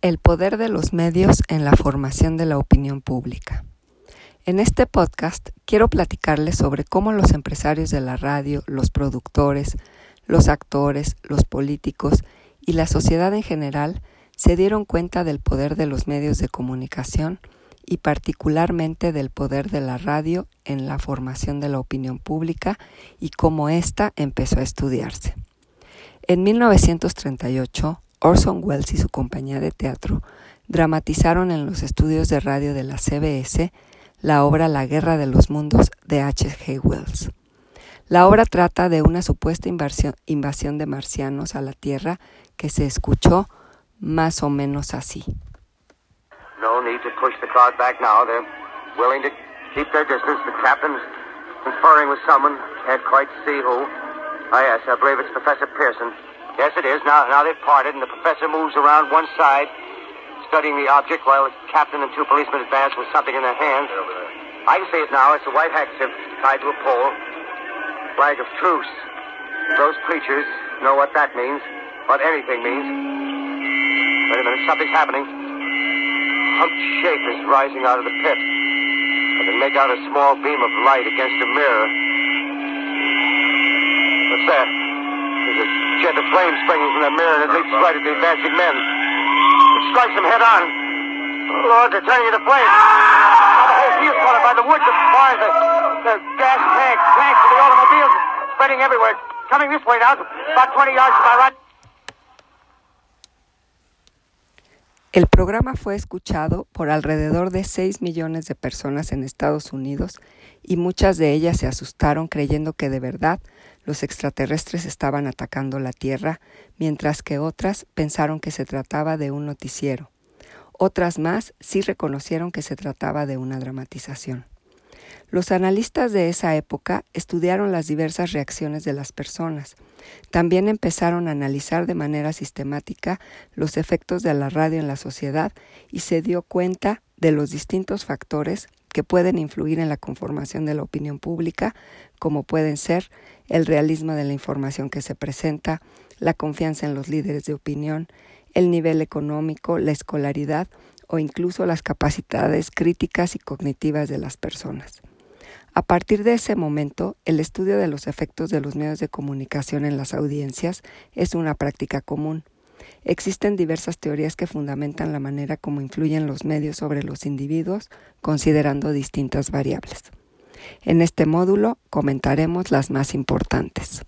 El poder de los medios en la formación de la opinión pública. En este podcast quiero platicarles sobre cómo los empresarios de la radio, los productores, los actores, los políticos y la sociedad en general se dieron cuenta del poder de los medios de comunicación y particularmente del poder de la radio en la formación de la opinión pública y cómo ésta empezó a estudiarse. En 1938, Orson Welles y su compañía de teatro dramatizaron en los estudios de radio de la CBS la obra La Guerra de los Mundos de H. G. Wells. La obra trata de una supuesta invasión de marcianos a la Tierra que se escuchó más o menos así. No need to push the crowd back now. They're willing to keep their distance. The captain's conferring with someone. Can't quite see who. Oh, yes, I believe it's Professor Pearson. Yes, it is. Now, now they've parted, and the professor moves around one side, studying the object, while the captain and two policemen advance with something in their hands. I can see it now. It's a white handkerchief tied to a pole. Flag of truce. Those preachers know what that means, what anything means. Wait a minute, something's happening humped shape is rising out of the pit. I can make out a small beam of light against a mirror. What's that? Of flame springing from the mirror it leaps right at the advancing men. It strikes them head on. Lord, they're turning into the the the the, the gas tanks of the automobiles spreading everywhere. Coming this way now, about 20 yards to my right. El programa fue escuchado por alrededor de 6 millones de personas en Estados Unidos y muchas de ellas se asustaron creyendo que de verdad los extraterrestres estaban atacando la Tierra, mientras que otras pensaron que se trataba de un noticiero. Otras más sí reconocieron que se trataba de una dramatización. Los analistas de esa época estudiaron las diversas reacciones de las personas. También empezaron a analizar de manera sistemática los efectos de la radio en la sociedad y se dio cuenta de los distintos factores que pueden influir en la conformación de la opinión pública, como pueden ser el realismo de la información que se presenta, la confianza en los líderes de opinión, el nivel económico, la escolaridad o incluso las capacidades críticas y cognitivas de las personas. A partir de ese momento, el estudio de los efectos de los medios de comunicación en las audiencias es una práctica común. Existen diversas teorías que fundamentan la manera como influyen los medios sobre los individuos, considerando distintas variables. En este módulo comentaremos las más importantes.